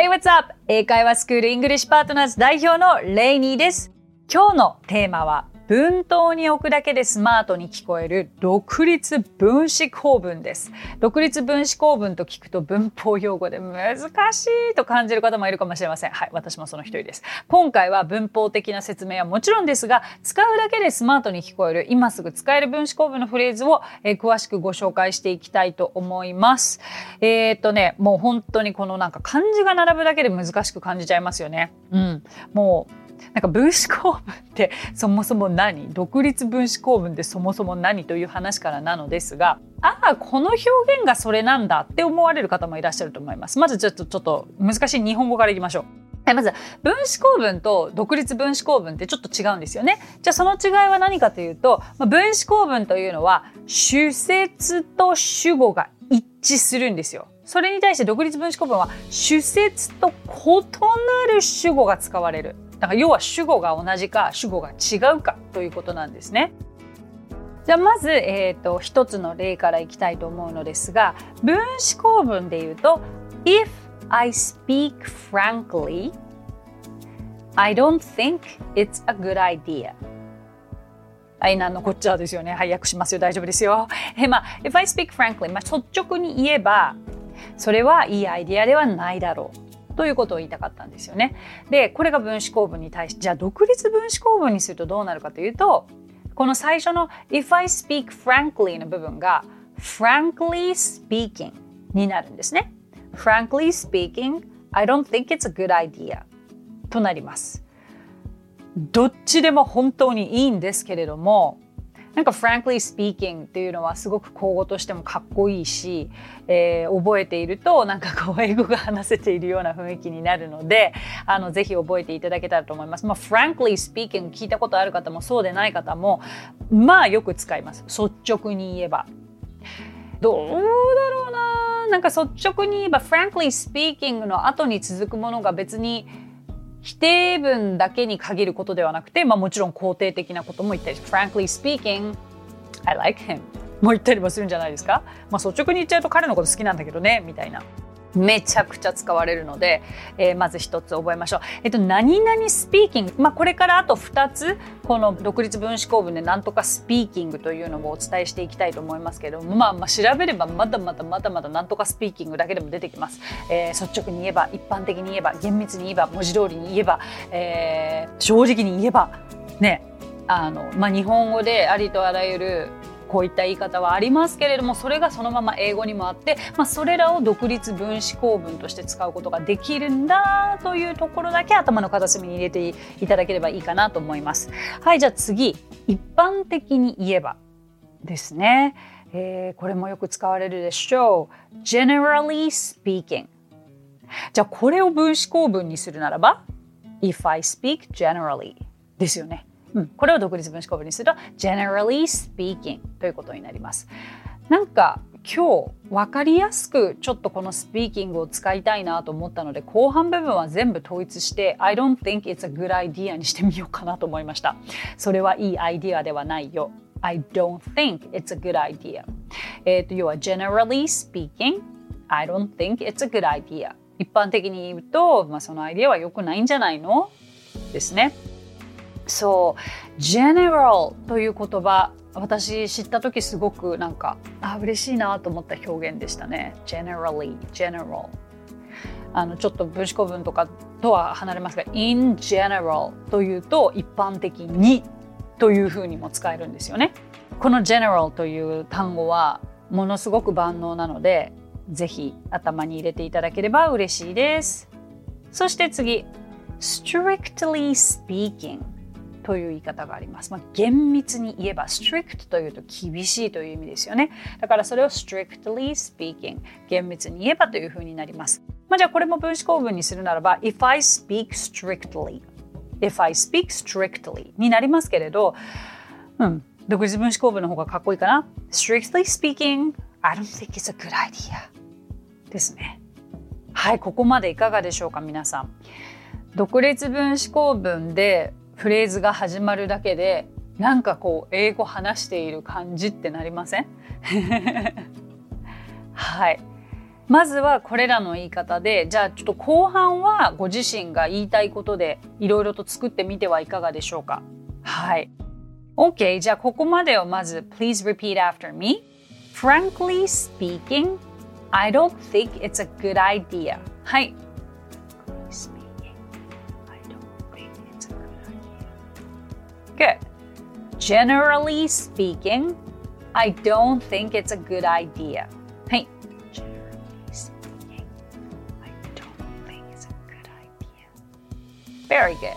Hey, what's up? 英会話スクール English Partners 代表のレイニーです。今日のテーマは文頭に置くだけでスマートに聞こえる独立分詞構文です。独立分詞構文と聞くと文法用語で難しいと感じる方もいるかもしれません。はい、私もその一人です。今回は文法的な説明はもちろんですが、使うだけでスマートに聞こえる今すぐ使える分詞構文のフレーズを、えー、詳しくご紹介していきたいと思います。えー、っとね、もう本当にこのなんか漢字が並ぶだけで難しく感じちゃいますよね。うん。もうなんか分子構文ってそもそも何？独立分子構文ってそもそも何という話からなのですがああこの表現がそれなんだって思われる方もいらっしゃると思います。まずちょっとちょっと難しい日本語からいきましょう。まず分子構文と独立分子構文ってちょっと違うんですよね。じゃあその違いは何かというと分子構文というのは主節と主語が一致するんですよ。それに対して独立分子構文は主節と異なる主語が使われる。だから要は主語が同じか主語が違うかということなんですね。じゃあまず、えーと、一つの例からいきたいと思うのですが分子構文で言うと「If I speak frankly I don't think it's a good idea」はい、なんのこっちゃですよね。はい、訳しますよ。大丈夫ですよ。えまあ、if I speak frankly、まあ、率直に言えば、それはいいアイディアではないだろう。ということを言いたかったんですよね。でこれが分子構文に対してじゃあ独立分子構文にするとどうなるかというとこの最初の If I speak frankly の部分が frankly speaking になるんですね。frankly speaking I don't think it's a good idea となります。どっちでも本当にいいんですけれどもなんか frankly speaking っていうのはすごく口語としてもかっこいいし、えー、覚えているとなんかこう英語が話せているような雰囲気になるのであのぜひ覚えていただけたらと思います。まあ、frankly speaking 聞いたことある方もそうでない方もまあよく使います率直に言えば。どうだろうななんか率直に言えば frankly speaking の後に続くものが別に否定文だけに限ることではなくて、まあ、もちろん肯定的なことも言ったり Frankly speaking, I like him も言ったりもするんじゃないですか、まあ、率直に言っちゃうと彼のこと好きなんだけどねみたいな。めちゃくちゃ使われるので、えー、まず一つ覚えましょう。えっと、何々スピーキング。まあ、これからあと二つ、この独立分子構文でなんとかスピーキングというのをお伝えしていきたいと思いますけども、まあ、まあ、調べればまだまだまだまだなんとかスピーキングだけでも出てきます。えー、率直に言えば、一般的に言えば、厳密に言えば、文字通りに言えば、えー、正直に言えば、ね、あの、まあ、日本語でありとあらゆるこういった言い方はありますけれどもそれがそのまま英語にもあって、まあ、それらを独立分子構文として使うことができるんだというところだけ頭の片隅に入れていただければいいかなと思います。はいじゃあ次一般的に言えばですね、えー、これもよく使われるでしょう。generally speaking じゃあこれを分子構文にするならば if I speak generally ですよね。うん、これを独立分子構文にすると generally speaking ということになります。なんか今日分かりやすくちょっとこのスピーキングを使いたいなと思ったので後半部分は全部統一して I don't think it's a good idea にしてみようかなと思いました。それはいいアイディアではないよ。I don't think it's a good idea. えっ、と要は generally speaking I don't think it's a good idea. 一般的に言うと、まあ、そのアイディアは良くないんじゃないの？ですね。そう。general という言葉私知った時すごくなんかあ嬉しいなと思った表現でしたね。generally general あのちょっと分子構文とかとは離れますが in general というと一般的にというふうにも使えるんですよね。この general という単語はものすごく万能なのでぜひ頭に入れていただければ嬉しいです。そして次。strictly speaking という言い方があります。まあ、厳密に言えば strict というと厳しいという意味ですよね。だからそれを strictly speaking 厳密に言えばというふうになります。まあ、じゃあこれも分子構文にするならば if I speak strictly if I speak strictly になりますけれど、うん、独自分子構文の方がかっこいいかな。strictly speaking I don't think it's a good idea ですね。はい、ここまでいかがでしょうか皆さん。独立分子構文でフレーズが始まるだけでなんかこう英語話している感じってなりません？はい。まずはこれらの言い方でじゃあちょっと後半はご自身が言いたいことでいろいろと作ってみてはいかがでしょうか？はい。OK じゃあここまでをまず Please repeat after me. Frankly speaking I don't think it's a good idea. はい。Good. Generally speaking, I don't think it's a good idea. はい。Very good.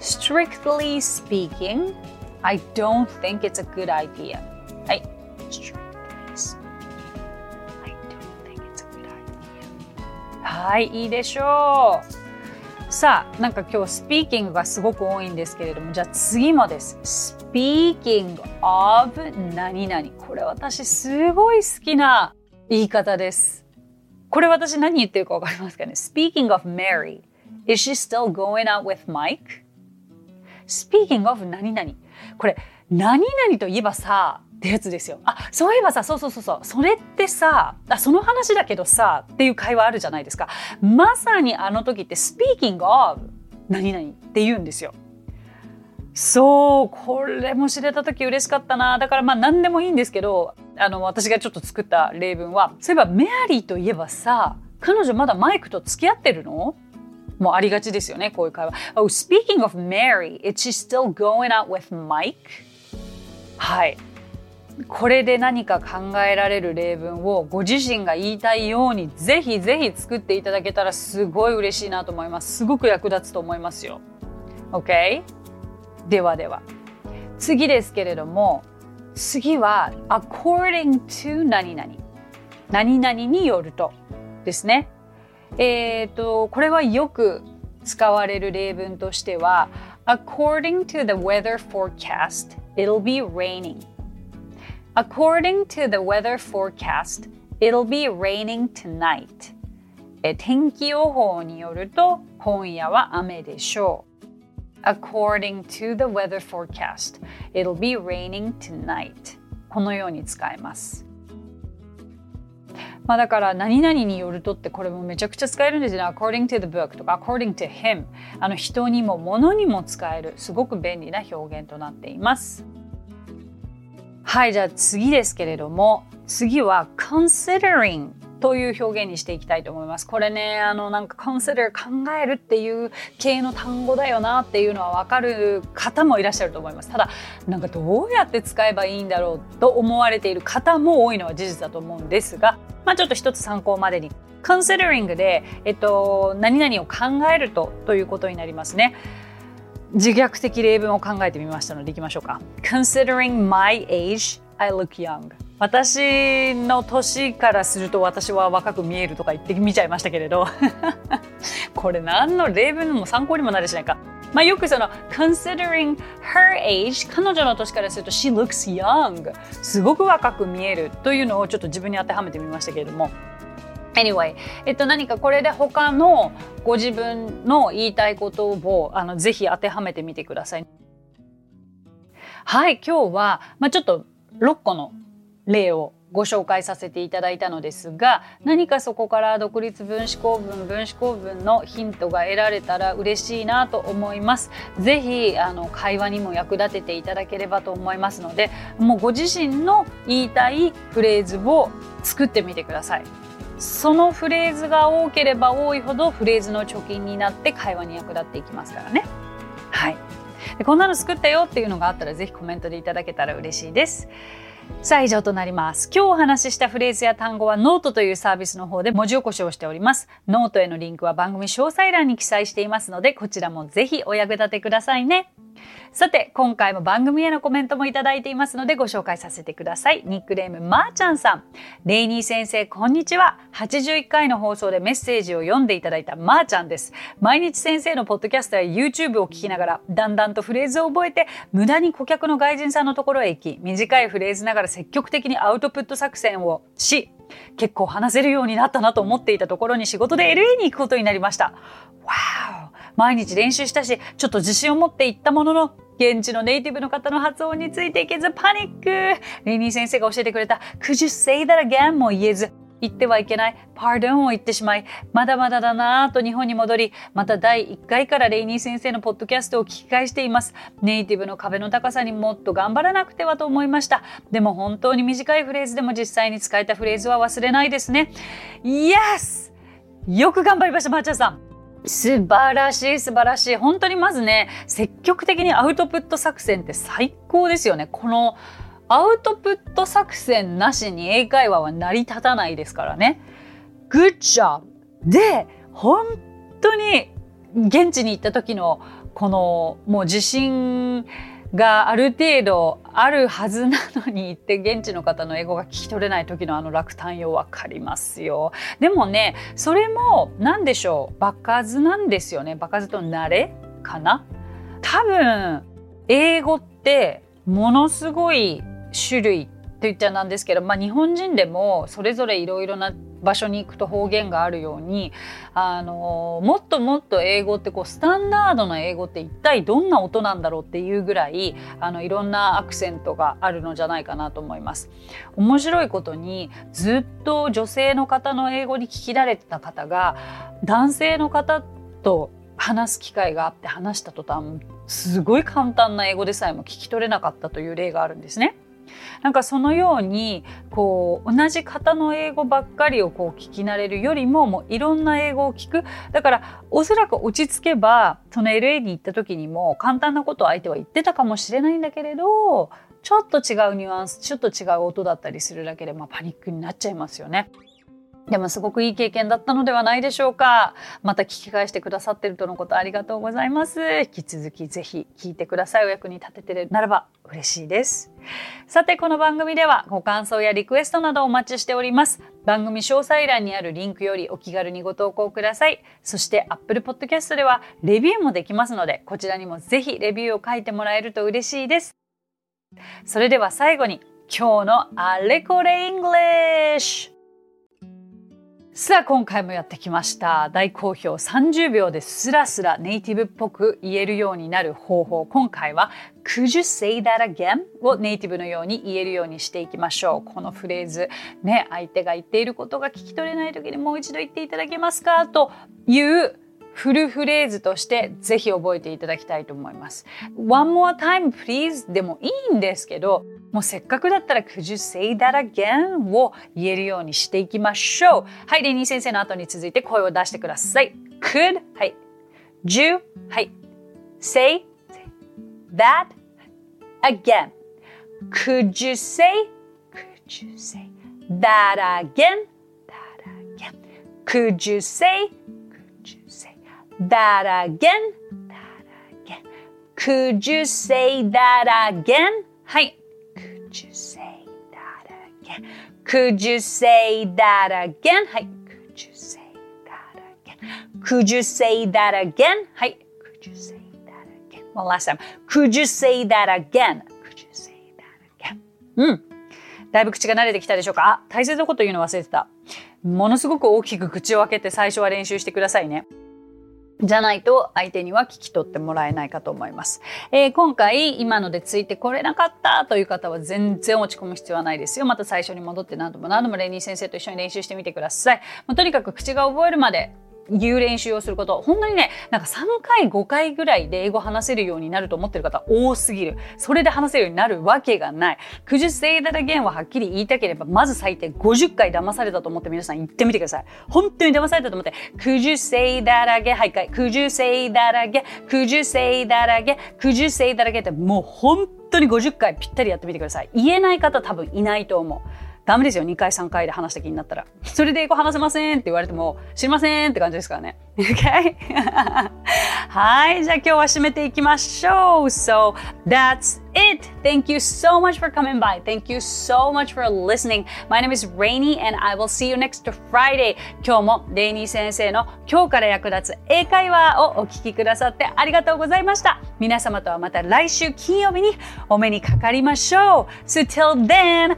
Strictly speaking, I don't think it's a good idea. はい。Strictly speaking, I don't think it's a good idea. はい、いいでしょう。 さあ、なんか今日スピーキングがすごく多いんですけれども、じゃあ次もです。Speaking of 何々。これ私すごい好きな言い方です。これ私何言ってるかわかりますかね ?Speaking of Mary。Is she still going out with Mike? Speaking of 何々。これ、何々といえばさ、ってやつですよ。あ、そういえばさ、そうそうそうそう。それってさ、あその話だけどさ、っていう会話あるじゃないですか。まさにあの時って Speaking of 何々って言うんですよ。そう、これも知れた時嬉しかったな。だからまあ何でもいいんですけど、あの私がちょっと作った例文は、そういえばメアリーといえばさ、彼女まだマイクと付き合ってるの？もうありがちですよね、こういう会話。Oh, speaking of Mary, is she still going out with Mike? はい。これで何か考えられる例文をご自身が言いたいようにぜひぜひ作っていただけたらすごい嬉しいなと思います。すごく役立つと思いますよ。OK? ではでは。次ですけれども、次は according to 何々。何々によるとですね。えっ、ー、と、これはよく使われる例文としては、According to the weather forecast, it'll be raining. According to the weather forecast, it'll be raining tonight. 天気予報によると今夜は雨でしょう。According to the weather forecast, it'll be raining tonight. このように使えます。まあだから何々によるとってこれもめちゃくちゃ使えるんですよね。according to the book とか according to him あの人にも物にも使えるすごく便利な表現となっています。はいじゃあ次ですけれども次は considering という表現にしていきたいと思います。これね、あのなんか consider 考えるっていう系の単語だよなっていうのはわかる方もいらっしゃると思います。ただ、なんかどうやって使えばいいんだろうと思われている方も多いのは事実だと思うんですが、まあちょっと一つ参考までに considering で、えっと、何々を考えるとということになりますね。自虐的例文を考えてみましたのでいきましょうか。Considering my age, I look young. 私の年からすると私は若く見えるとか言ってみちゃいましたけれど これ何の例文も参考にもなるしないか。まあ、よくその considering her age 彼女の年からすると she looks young すごく若く見えるというのをちょっと自分に当てはめてみましたけれども Anyway、えっと、何かこれで他のご自分の言いたいことをあのぜひ当てはめてみてください。はい、今日は、まあ、ちょっと6個の例をご紹介させていただいたのですが何かそこから独立分子構文分子構文のヒントが得られたら嬉しいなと思います。ぜひあの会話にも役立てていただければと思いますのでもうご自身の言いたいフレーズを作ってみてください。そのフレーズが多ければ多いほどフレーズの貯金になって会話に役立っていきますからね。はい。でこんなの作ったよっていうのがあったらぜひコメントでいただけたら嬉しいです。さあ以上となります。今日お話ししたフレーズや単語はノートというサービスの方で文字起こしをしております。ノートへのリンクは番組詳細欄に記載していますので、こちらもぜひお役立てくださいね。さて、今回も番組へのコメントもいただいていますのでご紹介させてください。ニックネームまーちゃんさん。レイニー先生、こんにちは。81回の放送でメッセージを読んでいただいたまーちゃんです。毎日先生のポッドキャストや YouTube を聞きながら、だんだんとフレーズを覚えて、無駄に顧客の外人さんのところへ行き、短いフレーズながら積極的にアウトプット作戦をし、結構話せるようになったなと思っていたところに仕事で LA に行くことになりました。わー毎日練習したし、ちょっと自信を持って行ったものの、現地のネイティブの方の発音についていけずパニックレニー先生が教えてくれた Could you say that again? も言えず言ってはいけない pardon を言ってしまい、まだまだだなぁと日本に戻り、また第1回からレイニー先生のポッドキャストを聞き返しています。ネイティブの壁の高さにもっと頑張らなくてはと思いました。でも本当に短いフレーズでも実際に使えたフレーズは忘れないですね。Yes! よく頑張りました、マーチャーさん。素晴らしい素晴らしい。本当にまずね積極的にアウトプット作戦って最高ですよね。このアウトプット作戦なしに英会話は成り立たないですからね。Good job! で本当に現地に行った時のこのもう自信がある程度あるはずなのに行って現地の方の英語が聞き取れない時のあの落胆よ分かりますよ。でもねそれも何でしょう？場数なんですよね？場数と慣れかな？多分英語ってものすごい種類って言っちゃなんですけど、まあ、日本人でもそれぞれいろいろな場所に行くと方言があるようにあのもっともっと英語ってこうスタンダードな英語って一体どんな音なんだろうっていうぐらいあのいろんなアクセントがあるのじゃないかなと思います。面白いことにずっと女性の方の英語に聞きられてた方が男性の方と話す機会があって話した途端すごい簡単な英語でさえも聞き取れなかったという例があるんですね。なんかそのようにこう同じ型の英語ばっかりをこう聞き慣れるよりももういろんな英語を聞くだからおそらく落ち着けばその LA に行った時にも簡単なことを相手は言ってたかもしれないんだけれどちょっと違うニュアンスちょっと違う音だったりするだけで、まあ、パニックになっちゃいますよね。でもすごくいい経験だったのではないでしょうか。また聞き返してくださってるとのことありがとうございます。引き続きぜひ聞いてください。お役に立ててるならば嬉しいです。さて、この番組ではご感想やリクエストなどお待ちしております。番組詳細欄にあるリンクよりお気軽にご投稿ください。そして Apple Podcast ではレビューもできますので、こちらにもぜひレビューを書いてもらえると嬉しいです。それでは最後に今日のあれこれ English! さあ今回もやってきました。大好評30秒でスラスラネイティブっぽく言えるようになる方法。今回は Could you say that again? をネイティブのように言えるようにしていきましょう。このフレーズね相手が言っていることが聞き取れない時にもう一度言っていただけますか？というフルフレーズとしてぜひ覚えていただきたいと思います。One more time please. でもいいんですけど、もうせっかくだったら Could you say that again? を言えるようにしていきましょう。はい、レニー先生の後に続いて声を出してください。Could はい。Do はい。Say that again. Could you say Could you say that again? That again. Could you say that again? That again. Could you say that again? はい。Could you say that again? Could you say that again? はい。Could you say that again? Could you say that again? はい。Could you say that again? One last time. Could you say that again? Could you say that again? うん。だいぶ口が慣れてきたでしょうかあ、大切なこと言うの忘れてた。ものすごく大きく口を開けて最初は練習してくださいね。じゃないと相手には聞き取ってもらえないかと思います。えー、今回今のでついてこれなかったという方は全然落ち込む必要はないですよ。また最初に戻って何度も何度もレニー先生と一緒に練習してみてください。まあ、とにかく口が覚えるまで言う練習をすること。本当にねなんか3回5回ぐらいで英語話せるようになると思ってる方多すぎる。それで話せるようになるわけがない。Could you say that again ははっきり言いたければまず最低50回騙されたと思って皆さん言ってみてください。本当に騙されたと思って。Could you say that again はい回、Could you say that again Could you say that again Could you say that again ってもう本当に50回ぴったりやってみてください。言えない方多分いないと思う。ダメですよ。2回3回で話した気になったら。それで英語話せませんって言われても知りませんって感じですからね。OK はい。じゃあ今日は締めていきましょう。So that's it. Thank you so much for coming by. Thank you so much for listening. My name is Rainy and I will see you next Friday. 今日もレイニー先生の今日から役立つ英会話をお聞きくださってありがとうございました。皆様とはまた来週金曜日にお目にかかりましょう。So till then